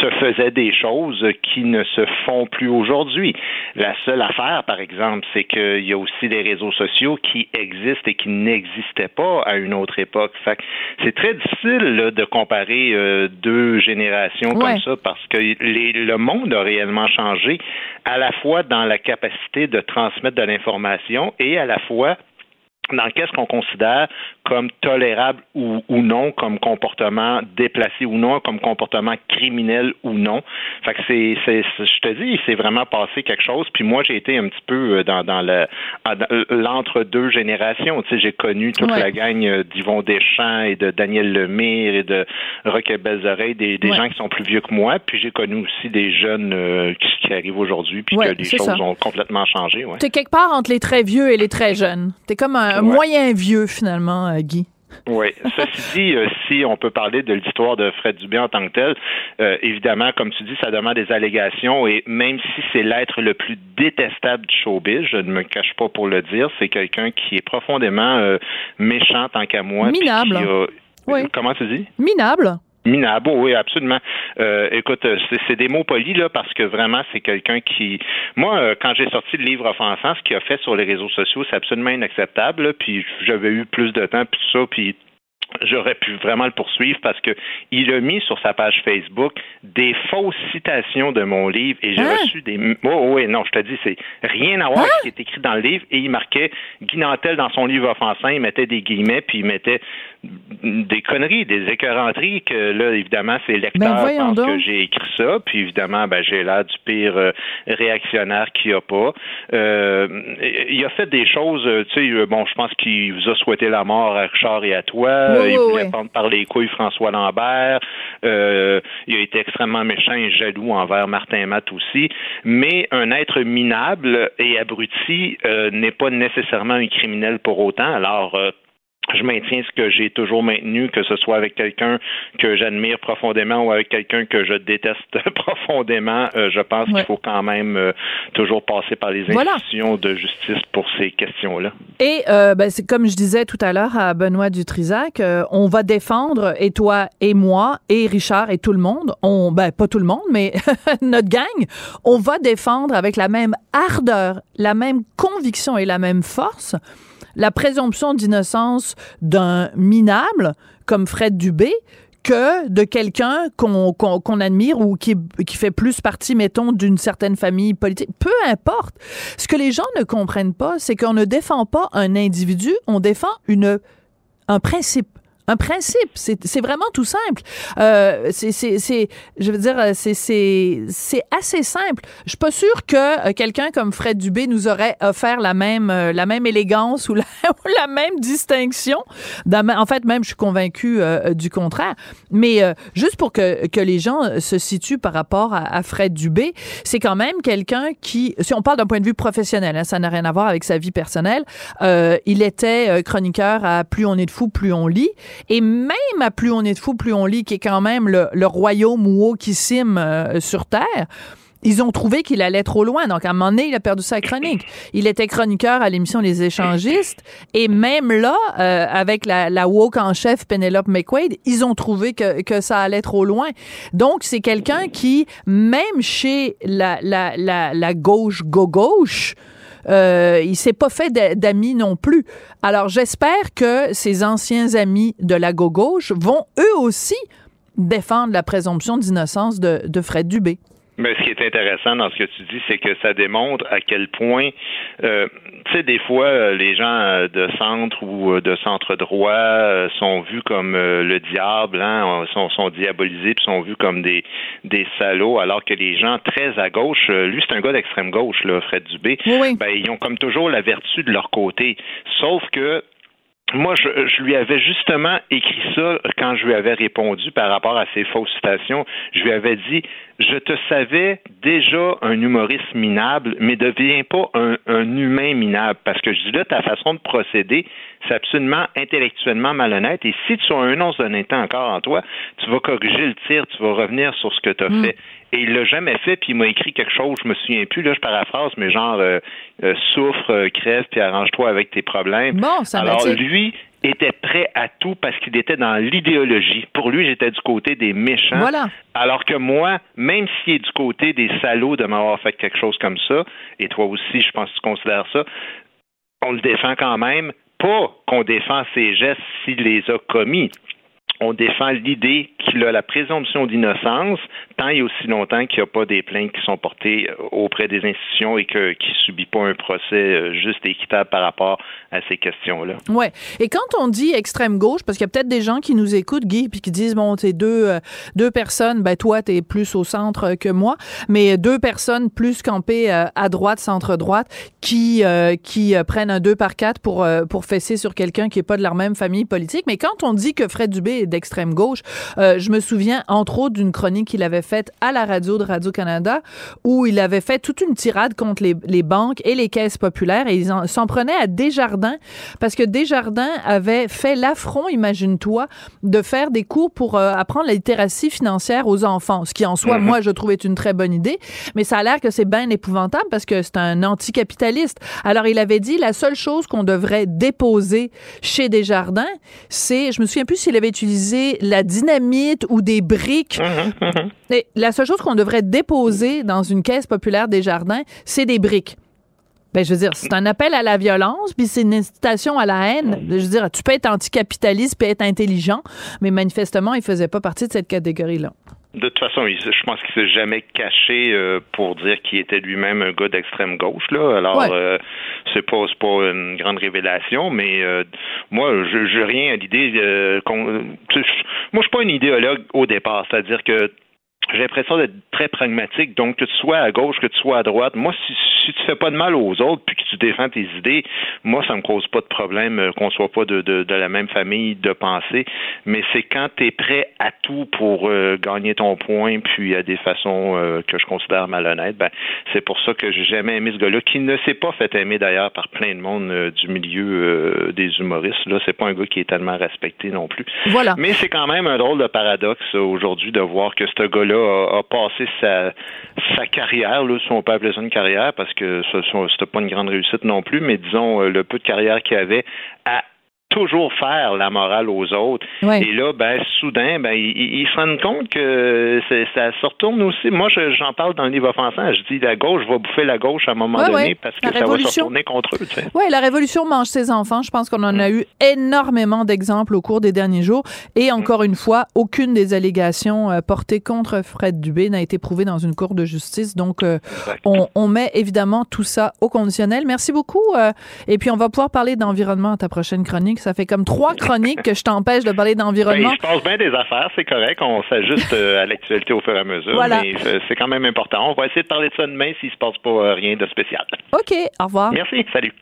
G: se faisaient des choses qui ne se font plus aujourd'hui. La seule affaire, par exemple, c'est qu'il y a aussi des réseaux sociaux qui existent et qui n'existaient pas à une autre époque. Fait c'est très difficile là, de comparer euh, deux générations
A: Ouais.
G: comme ça parce que les- le monde a réellement changé à la fois dans la capacité de transmettre de l'information et à la fois dans qu'est-ce qu'on considère comme tolérable ou, ou non, comme comportement déplacé ou non, comme comportement criminel ou non. Fait que c'est, je te dis, c'est vraiment passé quelque chose. Puis moi, j'ai été un petit peu euh, dans, dans le dans l'entre-deux générations. Tu sais, j'ai connu toute
A: Ouais.
G: la gang euh, d'Yvon Deschamps et de Daniel Lemire et de Rock et Belles Oreilles, des, des
A: Ouais.
G: gens qui sont plus vieux que moi. Puis j'ai connu aussi des jeunes euh, qui, qui arrivent aujourd'hui, puis
A: Ouais,
G: que les choses
A: ça.
G: ont complètement changé. Ouais.
A: T'es quelque part entre les très vieux et les très jeunes. T'es comme un
G: Ouais.
A: moyen vieux, finalement, euh, Guy.
G: Oui. Ceci dit, euh, si on peut parler de l'histoire de Fred Dubé en tant que tel, euh, évidemment, comme tu dis, ça demande des allégations et même si c'est l'être le plus détestable du showbiz, je ne me cache pas pour le dire, c'est quelqu'un qui est profondément euh, méchant tant qu'à moi.
A: Minable.
G: a-
A: Oui.
G: Comment tu dis?
A: Minable.
G: Minable, oui, absolument. Euh, écoute, euh, c'est, des mots polis là parce que vraiment c'est quelqu'un qui, moi, euh, quand j'ai sorti le livre offensant, ce qu'il a fait sur les réseaux sociaux, c'est absolument inacceptable. là, Puis j'avais eu plus de temps puis tout ça, puis j'aurais pu vraiment le poursuivre parce que il a mis sur sa page Facebook des fausses citations de mon livre et j'ai
A: Hein?
G: reçu des. Oh, oui, non, je te dis, c'est rien à voir avec ce qui est écrit dans le livre et il marquait Guy Nantel dans son livre offensant, il mettait des guillemets puis il mettait des conneries, des écœuranteries que là, évidemment, ses
A: Ben,
G: lecteurs pensent
A: donc.
G: que j'ai écrit ça, puis évidemment, ben, j'ai l'air du pire euh, réactionnaire qu'il n'y a pas. Euh, il a fait des choses, euh, tu sais, euh, bon, je pense qu'il vous a souhaité la mort à Richard et à toi.
A: Oui,
G: Il voulait
A: oui.
G: prendre par les couilles François Lambert. Euh, il a été extrêmement méchant et jaloux envers Martin Matt aussi. Mais un être minable et abruti euh, n'est pas nécessairement un criminel pour autant. Alors, euh, je maintiens ce que j'ai toujours maintenu, que ce soit avec quelqu'un que j'admire profondément ou avec quelqu'un que je déteste profondément. Euh, je pense
A: Ouais.
G: qu'il faut quand même euh, toujours passer par les
A: Voilà.
G: institutions de justice pour ces questions-là.
A: Et euh, ben, c'est comme je disais tout à l'heure à Benoît Dutrisac, on va défendre, et toi et moi, et Richard et tout le monde, on, ben pas tout le monde, mais notre gang, on va défendre avec la même ardeur, la même conviction et la même force la présomption d'innocence d'un minable comme Fred Dubé que de quelqu'un qu'on admire ou qui, qui fait plus partie, mettons, d'une certaine famille politique. Peu importe. Ce que les gens ne comprennent pas, c'est qu'on ne défend pas un individu, on défend une, un principe. Un principe, c'est vraiment tout simple. Euh, c'est, je veux dire, c'est, assez simple. Je suis pas sûre que euh, quelqu'un comme Fred Dubé nous aurait offert la même, euh, la même élégance ou la, même distinction. En fait, même, je suis convaincue euh, du contraire. Mais euh, juste pour que, que les gens se situent par rapport à, Fred Dubé, c'est quand même quelqu'un qui, si on parle d'un point de vue professionnel, hein, ça n'a rien à voir avec sa vie personnelle, il était chroniqueur à Plus on est de fou, plus on lit. Et même à Plus on est de fou, plus on lit, qui est quand même le, le royaume wokissime euh, sur Terre, ils ont trouvé qu'il allait trop loin. Donc, à un moment donné, il a perdu sa chronique. Il était chroniqueur à l'émission Les Échangistes. Et même là, euh, avec la, la woke en chef Penelope McQuaid, ils ont trouvé que, que ça allait trop loin. Donc, c'est quelqu'un qui, même chez la, la, la, la gauche go-gauche, euh, il s'est pas fait d'a- d'amis non plus. Alors, j'espère que ses anciens amis de la gauche vont eux aussi défendre la présomption d'innocence de, de Fred Dubé.
G: Mais ce qui est intéressant dans ce que tu dis, c'est que ça démontre à quel point, euh, tu sais, des fois, euh, les gens euh, de centre ou euh, de centre droit sont vus comme le diable, hein, sont, sont diabolisés, puis sont vus comme des, des salauds, alors que les gens très à gauche, lui, c'est un gars d'extrême gauche, là, Fred Dubé,
A: oui.
G: ben, ils ont comme toujours la vertu de leur côté. Sauf que moi, je, je lui avais justement écrit ça quand je lui avais répondu par rapport à ses fausses citations. Je lui avais dit Je te savais déjà un humoriste minable, mais deviens pas un, un humain minable. Parce que je dis là, ta façon de procéder, c'est absolument intellectuellement malhonnête. Et si tu as un once d'honnêteté encore en toi, tu vas corriger le tir, tu vas revenir sur ce que tu as fait. Et il l'a jamais fait, puis il m'a écrit quelque chose, je me souviens plus, là, je paraphrase, mais genre euh, euh, souffre, euh, crève, puis arrange-toi avec tes problèmes.
A: Bon, ça
G: Alors lui était prêt à tout parce qu'il était dans l'idéologie. Pour lui, j'étais du côté des méchants.
A: Voilà.
G: Alors que moi, même s'il est du côté des salauds de m'avoir fait quelque chose comme ça, et toi aussi, je pense que tu considères ça, on le défend quand même. Pas qu'on défend ses gestes s'il les a commis. On défend l'idée qu'il a la présomption d'innocence tant et aussi longtemps qu'il n'y a pas des plaintes qui sont portées euh, auprès des institutions et qu'il ne subit pas un procès euh, juste et équitable par rapport à ces questions-là.
A: Ouais. Et quand on dit extrême gauche, parce qu'il y a peut-être des gens qui nous écoutent, Guy, puis qui disent bon, c'est deux euh, deux personnes, ben toi t'es plus au centre que moi, mais deux personnes plus campées à droite, centre droite, qui qui prennent un 2 par 4 pour pour fesser sur quelqu'un qui est pas de leur même famille politique. Mais quand on dit que Fred Dubé est d'extrême gauche, euh, je me souviens entre autres d'une chronique qu'il avait faite à la radio de Radio Canada où il avait fait toute une tirade contre les, les banques et les caisses populaires et ils en- s'en prenaient à Desjardins parce que Desjardins avait fait l'affront, imagine-toi, de faire des cours pour euh, apprendre la littératie financière aux enfants, ce qui en soi, moi, je trouve est une très bonne idée, mais ça a l'air que c'est bien épouvantable parce que c'est un anticapitaliste. Alors, il avait dit la seule chose qu'on devrait déposer chez Desjardins, c'est, je me souviens plus s'il avait utilisé la dynamite ou des briques. Et la seule chose qu'on devrait déposer dans une caisse populaire Desjardins, c'est des briques. Ben, je veux dire, c'est un appel à la violence, puis c'est une incitation à la haine. Je veux dire, tu peux être anticapitaliste puis être intelligent, mais manifestement, il faisait pas partie de cette catégorie-là.
G: De toute façon, je pense qu'il s'est jamais caché euh, pour dire qu'il était lui-même un gars d'extrême gauche. Là, alors euh, c'est pas pas une grande révélation, mais euh, moi, je n'ai rien à l'idée. moi, je suis pas un idéologue au départ, c'est-à-dire que j'ai l'impression d'être très pragmatique. Donc, que tu sois à gauche, que tu sois à droite, moi, si, si tu fais pas de mal aux autres puis que tu défends tes idées, moi, ça me cause pas de problème euh, qu'on soit pas de, de, de, la même famille de pensée. Mais c'est quand tu es prêt à tout pour euh, gagner ton point, puis à des façons euh, que je considère malhonnêtes, ben, c'est pour ça que j'ai jamais aimé ce gars-là, qui ne s'est pas fait aimer d'ailleurs par plein de monde du milieu des humoristes. Là, c'est pas un gars qui est tellement respecté non plus.
A: Voilà.
G: Mais c'est quand même un drôle de paradoxe aujourd'hui de voir que ce gars-là a, passé sa, carrière, là, si on peut ça une carrière, parce que ce n'était pas une grande réussite non plus, mais disons euh, le peu de carrière qu'il avait à toujours faire la morale aux autres. Et là, ben, soudain, ben, ils, se rendent compte que ça se retourne aussi. Moi, j'en parle dans le livre offensant. Je dis la gauche va bouffer la gauche à un moment donné parce que ça va se retourner contre eux.
A: Oui, la révolution mange ses enfants. Je pense qu'on en a mm. eu énormément d'exemples au cours des derniers jours. Et encore mm. une fois, aucune des allégations euh, portées contre Fred Dubé n'a été prouvée dans une cour de justice. Donc, euh, on, met évidemment tout ça au conditionnel. Merci beaucoup. Euh, et puis, on va pouvoir parler d'environnement à ta prochaine chronique. Ça fait comme trois chroniques que je t'empêche de parler d'environnement.
G: Ben, je pense bien des affaires, c'est correct. On s'ajuste euh, à l'actualité au fur et à mesure. Mais euh, c'est quand même important. On va essayer de parler de ça demain s'il se passe pas euh, rien de spécial.
A: OK. Au revoir.
G: Merci. Salut.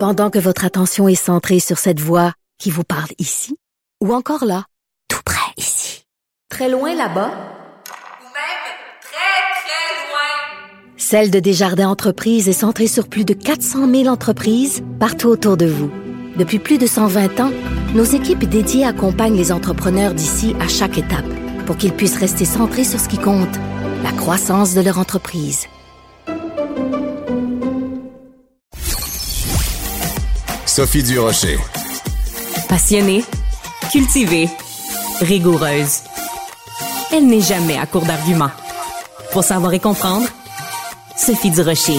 E: Pendant que votre attention est centrée sur cette voix qui vous parle ici, ou encore là, tout près ici, très loin là-bas, Celle de Desjardins Entreprises est centrée sur plus de 400 000 entreprises partout autour de vous. Depuis plus de 120 ans, nos équipes dédiées accompagnent les entrepreneurs d'ici à chaque étape pour qu'ils puissent rester centrés sur ce qui compte, la croissance de leur entreprise.
F: Sophie Durocher.
C: Passionnée, cultivée, rigoureuse. Elle n'est jamais à court d'arguments. Pour savoir et comprendre, Sophie Durocher.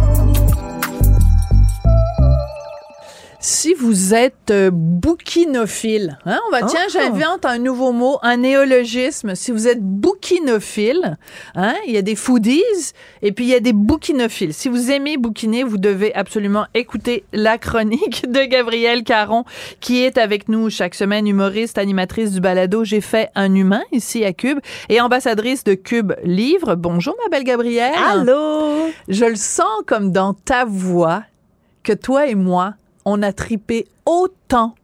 A: Vous êtes euh, bouquinophile, hein, on va, tiens, oh. j'invente un nouveau mot, un néologisme. Si vous êtes bouquinophile, hein, il y a des foodies et puis il y a des bouquinophiles. Si vous aimez bouquiner, vous devez absolument écouter la chronique de Gabrielle Caron, qui est avec nous chaque semaine, humoriste, animatrice du balado J'ai fait un humain ici à Cube et ambassadrice de Cube Livre. Bonjour, ma belle Gabrielle.
H: Allô?
A: Je le sens comme dans ta voix que toi et moi, on a tripé autant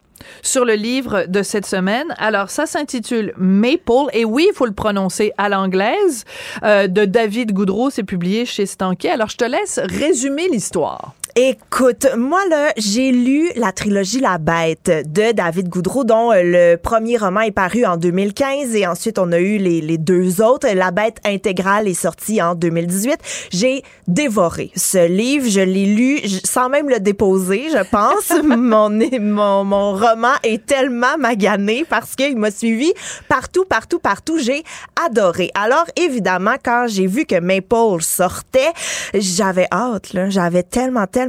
A: sur le livre de cette semaine. Alors, ça s'intitule Maple, et oui, il faut le prononcer à l'anglaise, euh, de David Goudreau. C'est publié chez Stanquet. Alors, je te laisse résumer l'histoire.
H: Écoute, moi là, j'ai lu la trilogie La Bête de David Goudreau, dont euh, le premier roman est paru en 2015 et ensuite on a eu les, les deux autres. La Bête intégrale est sortie en 2018. J'ai dévoré ce livre, je l'ai lu sans même le déposer, je pense. mon, mon, mon roman est tellement magané parce qu'il m'a suivi partout, partout, partout. J'ai adoré. Alors évidemment, quand j'ai vu que Maple sortait, j'avais hâte, là. J'avais tellement, tellement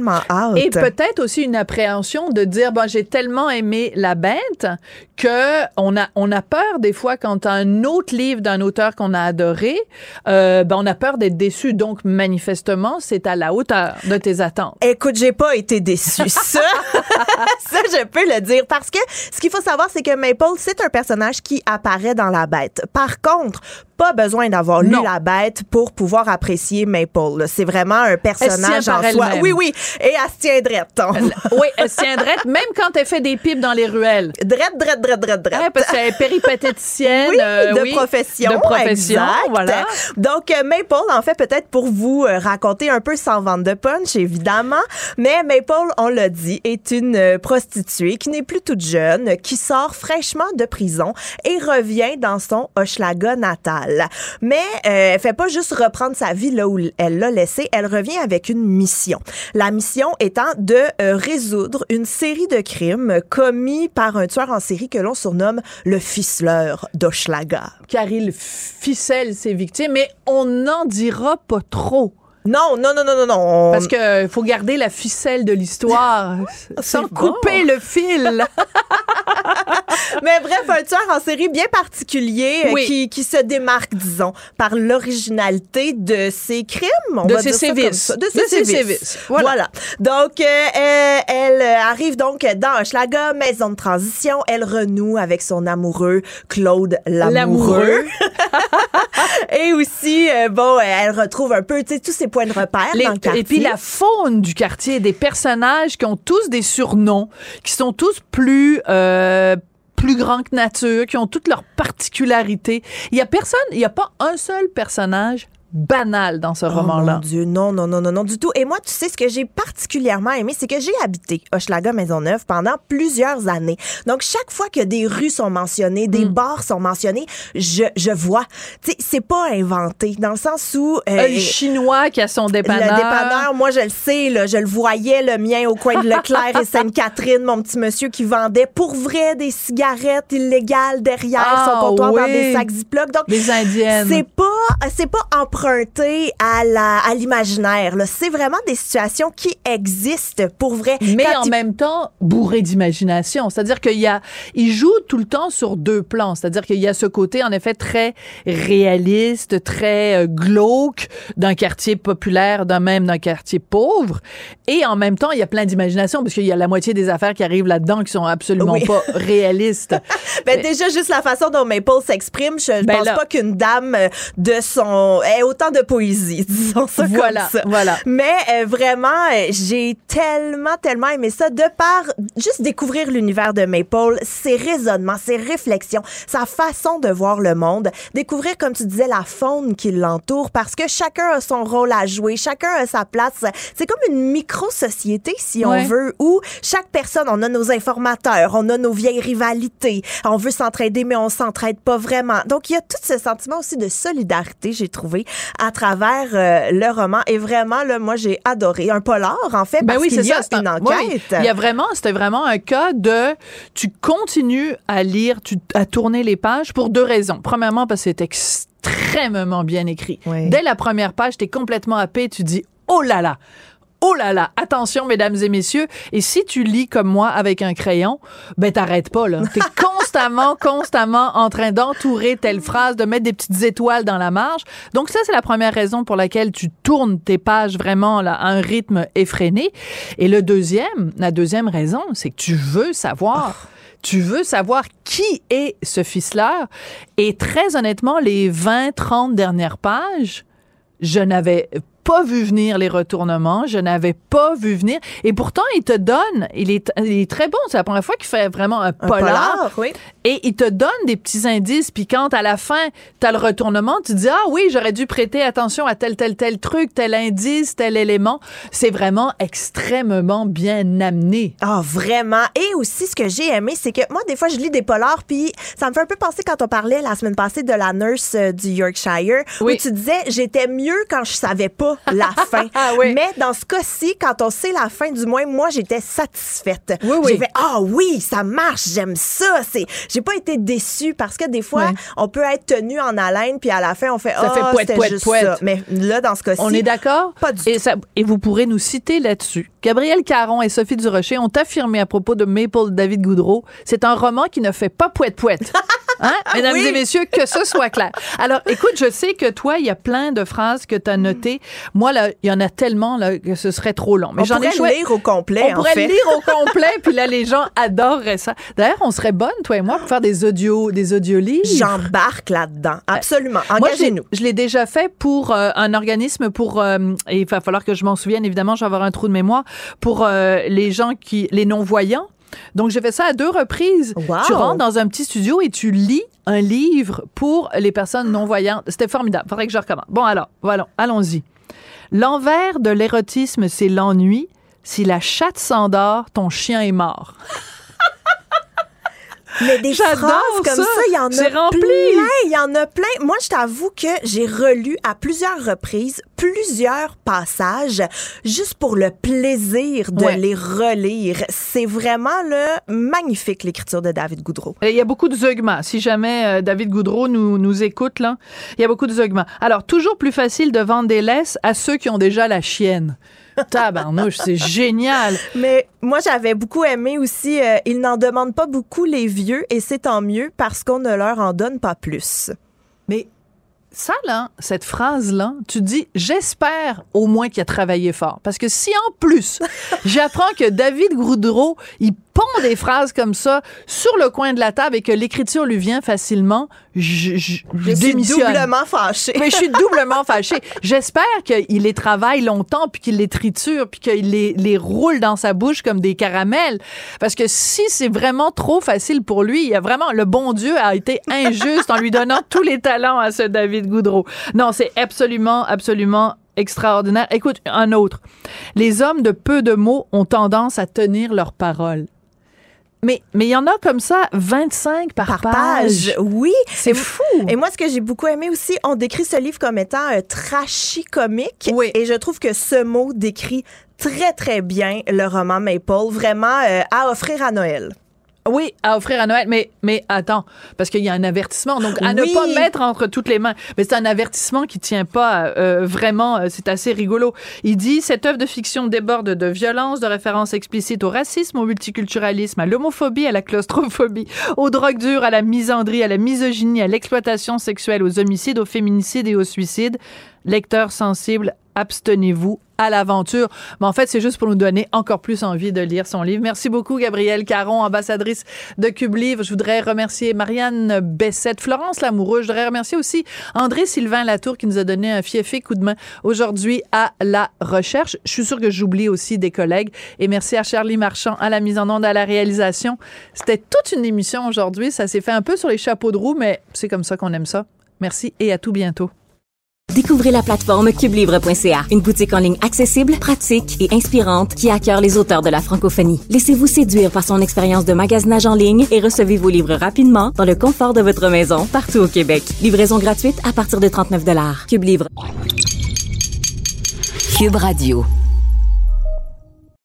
A: et peut-être aussi une appréhension de dire, bon, j'ai tellement aimé la bête que on a, on a peur des fois quand un autre livre d'un auteur qu'on a adoré, euh, ben on a peur d'être déçu. Donc manifestement, c'est à la hauteur de tes attentes.
H: Écoute, j'ai pas été déçue. ça, ça je peux le dire parce que ce qu'il faut savoir, c'est que Maple, c'est un personnage qui apparaît dans la bête. Par contre, pas besoin d'avoir lu la bête pour pouvoir apprécier Maple. C'est vraiment un personnage en soi. Oui, oui. Et elle se tient drette.
A: oui, elle se tient drette, même quand elle fait des pipes dans les ruelles.
H: Drette, drette, drette, drette, drette.
A: parce qu'elle est péripatéticienne.
H: oui, euh, de profession.
A: De profession, voilà.
H: Donc, euh, Maple, en fait, peut-être pour vous euh, raconter un peu sans vente de punch, évidemment, mais Maple, on l'a dit, est une prostituée qui n'est plus toute jeune, qui sort fraîchement de prison et revient dans son Hochelaga natal. Mal. Mais euh, elle fait pas juste reprendre sa vie là où elle l'a laissé, elle revient avec une mission. La mission étant de euh, résoudre une série de crimes commis par un tueur en série que l'on surnomme le ficeleur d'Hochelaga.
A: Car il ficelle ses victimes, mais on n'en dira pas trop.
H: Non, non, non, non, non, non.
A: Parce que faut garder la ficelle de l'histoire sans couper le fil.
H: Mais bref, un tueur en série bien particulier euh,
A: Oui.
H: qui, qui se démarque, disons, par l'originalité de ses crimes. on
A: De
H: va
A: ses
H: dire ça comme
A: sévices.
H: ça. De
A: De
H: ses
A: ses
H: sévices.
A: sévices.
H: Voilà.
A: Voilà.
H: Donc, euh, euh, elle euh, arrive donc dans Hochelaga, maison de transition. Elle renoue avec son amoureux, Claude Lamoureux.
A: L'amoureux.
H: Et aussi, euh, bon, elle retrouve un peu, tu sais, tous ses points de repère
A: Les-
H: dans le quartier.
A: et puis la faune du quartier, des personnages qui ont tous des surnoms, qui sont tous plus euh, plus grands que nature, qui ont toutes leurs particularités. Il y a personne, il y a pas un seul personnage banal dans ce
H: Oh
A: roman-là.
H: mon Dieu, non, non, non, non, non, du tout. Et moi, tu sais, ce que j'ai particulièrement aimé, c'est que j'ai habité Hochelaga Maisonneuve pendant plusieurs années. Donc, chaque fois que des rues sont mentionnées, des
A: Mm.
H: bars sont mentionnés, je, je vois. Tu sais, c'est pas inventé, dans le sens où... euh,
A: Un chinois qui a son dépanneur.
H: le dépanneur, moi, je le sais, là, je le voyais, le mien au coin de Leclerc et Sainte-Catherine, mon petit monsieur qui vendait pour vrai des cigarettes illégales derrière
A: Ah,
H: son comptoir dans des sacs Ziploc. Donc,
A: Les Indiennes.
H: c'est pas, c'est pas emprunté à la, à l'imaginaire. C'est vraiment des situations qui existent pour vrai.
A: mais
H: Quand
A: en
H: il-
A: même temps bourré d'imagination. C'est-à-dire qu'il y a, il joue tout le temps sur deux plans. C'est-à-dire qu'il y a ce côté, en effet, très réaliste, très euh, glauque d'un quartier populaire, d'un même d'un quartier pauvre. Et en même temps, il y a plein d'imagination parce qu'il y a la moitié des affaires qui arrivent là-dedans qui sont absolument
H: Oui.
A: pas réalistes.
H: Ben, déjà, juste la façon dont Maple s'exprime, je, je
A: Ben
H: pense
A: là.
H: pas qu'une dame euh, de son ait autant de poésie, disons ça
A: Voilà,
H: comme ça.
A: voilà.
H: Mais euh, vraiment, euh, j'ai tellement, tellement aimé ça de par juste découvrir l'univers de Maple, ses raisonnements, ses réflexions, sa façon de voir le monde, découvrir, comme tu disais, la faune qui l'entoure, parce que chacun a son rôle à jouer, chacun a sa place. C'est comme une micro-société, si on veut, où chaque personne, on a nos informateurs, on a nos vieilles rivalités, on veut s'entraider, mais on s'entraide pas vraiment. Donc, il y a tout ce sentiment aussi de solidarité, j'ai trouvé, à travers euh, le roman. Et vraiment, là, moi, j'ai adoré. Un polar, en fait,
A: Ben
H: parce
A: oui,
H: qu'il
A: c'est
H: y a
A: ça. c'est
H: une
A: un-
H: enquête.
A: oui, il y a vraiment, c'était vraiment un cas de, tu continues à lire, tu, à tourner les pages pour deux raisons. Premièrement, parce que c'est extrêmement bien écrit.
H: Oui.
A: Dès la première page, t'es complètement happé, tu dis, oh là là. Oh là là, attention mesdames et messieurs, et si tu lis comme moi avec un crayon, ben t'arrêtes pas là. T'es constamment, constamment en train d'entourer telle phrase, de mettre des petites étoiles dans la marge. Donc ça c'est la première raison pour laquelle tu tournes tes pages vraiment là à un rythme effréné. Et le deuxième, la deuxième raison, c'est que tu veux savoir. Tu veux savoir qui est ce ficeleur. Et très honnêtement, les 20, 30 dernières pages, je n'avais pas vu venir les retournements, je n'avais pas vu venir. Et pourtant, il te donne, il est, il est très bon. C'est la première fois qu'il fait vraiment un
H: Un
A: polar.
H: polar, oui.
A: Et il te donne des petits indices. Puis quand à la fin, t'as le retournement, tu te dis ah oui, j'aurais dû prêter attention à tel tel tel truc, tel indice, tel élément. C'est vraiment extrêmement bien amené.
H: Ah, vraiment. Et aussi, ce que j'ai aimé, c'est que moi, des fois, je lis des polars, puis ça me fait un peu penser quand on parlait la semaine passée de la nurse euh, du Yorkshire,
A: Oui.
H: où tu disais, j'étais mieux quand je savais pas la fin.
A: Ah oui.
H: Mais dans ce cas-ci, quand on sait la fin, du moins, moi, j'étais satisfaite.
A: Oui, oui.
H: J'ai fait, ah oui, ça marche, j'aime ça. C'est, j'ai pas été déçue parce que des fois, on peut être tenu en haleine, puis à la fin, on fait,
A: Ça
H: ah,
A: fait poète, poète,
H: juste
A: poète.
H: ça. Mais là, dans ce cas-ci,
A: On est d'accord?
H: Pas du
A: et Ça, et vous pourrez nous citer là-dessus. Gabriel Caron et Sophie Durocher ont affirmé à propos de Maple David Goudreau, c'est un roman qui ne fait pas poète-poète. Hein? Mesdames
H: Oui.
A: et messieurs, que ce soit clair. Alors, écoute, je sais que toi, il y a plein de phrases que tu as notées. Moi, là, il y en a tellement là, que ce serait trop long. Mais j'en ai
H: le lire au complet,
A: On
H: en
A: pourrait
H: fait.
A: lire au complet, puis là, les gens adoreraient ça. D'ailleurs, on serait bonne, toi et moi, pour faire des audios, des audiolivres.
H: J'embarque là-dedans. Absolument.
A: Moi, je l'ai-
H: Engagez-nous.
A: Je l'ai déjà fait pour euh, un organisme pour euh, et il va falloir que je m'en souvienne évidemment, je vais avoir un trou de mémoire pour euh, les gens qui les non-voyants. Donc j'ai fait ça à deux reprises.
H: Wow.
A: Tu rentres dans un petit studio et tu lis un livre pour les personnes non-voyantes. C'était formidable. Faudrait que je recommence. Bon alors, voilà, allons-y. L'envers de l'érotisme, c'est l'ennui. Si la chatte s'endort, ton chien est mort.
H: Mais des phrases comme
A: ça.
H: il y en a
A: rempli.
H: plein, il y en a plein. Moi, je t'avoue que j'ai relu à plusieurs reprises plusieurs passages juste pour le plaisir de
A: Ouais.
H: les relire. C'est vraiment là, magnifique l'écriture de David Goudreau.
A: Et Il y a beaucoup de zeugma. Si jamais euh, David Goudreau nous, nous écoute, là, il y a beaucoup de zeugma. Alors, toujours plus facile de vendre des laisses à ceux qui ont déjà la chienne. Tabarnouche, c'est génial.
H: Mais moi, j'avais beaucoup aimé aussi, euh, ils n'en demandent pas beaucoup les vieux et c'est tant mieux parce qu'on ne leur en donne pas plus.
A: Mais ça, là, cette phrase-là, tu dis, j'espère au moins qu'il a travaillé fort. Parce que si en plus, j'apprends que David Goudreau, il pond des phrases comme ça sur le coin de la table et que l'écriture lui vient facilement, je, je, je
H: Je suis doublement fâchée.
A: Mais je suis doublement fâchée. J'espère qu'il les travaille longtemps, puis qu'il les triture, puis qu'il les, les roule dans sa bouche comme des caramels. Parce que si c'est vraiment trop facile pour lui, il y a vraiment le bon Dieu a été injuste en lui donnant tous les talents à ce David Goudreau. Non, c'est absolument, absolument extraordinaire. Écoute, un autre. Les hommes de peu de mots ont tendance à tenir leurs paroles. Mais mais il y en a comme ça 25 par,
H: Par
A: page.
H: page, oui.
A: C'est fou.
H: Et moi, ce que j'ai beaucoup aimé aussi, on décrit ce livre comme étant un trashy comique.
A: Oui.
H: Et je trouve que ce mot décrit très, très bien le roman Maple, vraiment euh, à offrir à Noël.
A: Oui, à offrir à Noël, mais, mais attends, parce qu'il y a un avertissement. Donc, à
H: Oui.
A: ne pas mettre entre toutes les mains. Mais c'est un avertissement qui tient pas euh, vraiment, euh, c'est assez rigolo. Il dit, cette œuvre de fiction déborde de violence, de références explicites au racisme, au multiculturalisme, à l'homophobie, à la claustrophobie, aux drogues dures, à la misandrie, à la misogynie, à l'exploitation sexuelle, aux homicides, aux féminicides et aux suicides. Lecteurs sensibles, abstenez-vous à l'aventure. Mais en fait, c'est juste pour nous donner encore plus envie de lire son livre. Merci beaucoup, Gabrielle Caron, ambassadrice de Cube Livre. Je voudrais remercier Marianne Bessette, Florence Lamoureux. Je voudrais remercier aussi André Sylvain Latour qui nous a donné un fiefé coup de main aujourd'hui à la recherche. Je suis sûre que j'oublie aussi des collègues. Et merci à Charlie Marchand à la mise en onde, à la réalisation. C'était toute une émission aujourd'hui. Ça s'est fait un peu sur les chapeaux de roue, mais c'est comme ça qu'on aime ça. Merci et à tout bientôt.
C: Découvrez la plateforme cubelivre.ca, une boutique en ligne accessible, pratique et inspirante qui accueille les auteurs de la francophonie. Laissez-vous séduire par son expérience de magasinage en ligne et recevez vos livres rapidement dans le confort de votre maison partout au Québec. Livraison gratuite à partir de 39 Cube Livre.
E: Cube Radio.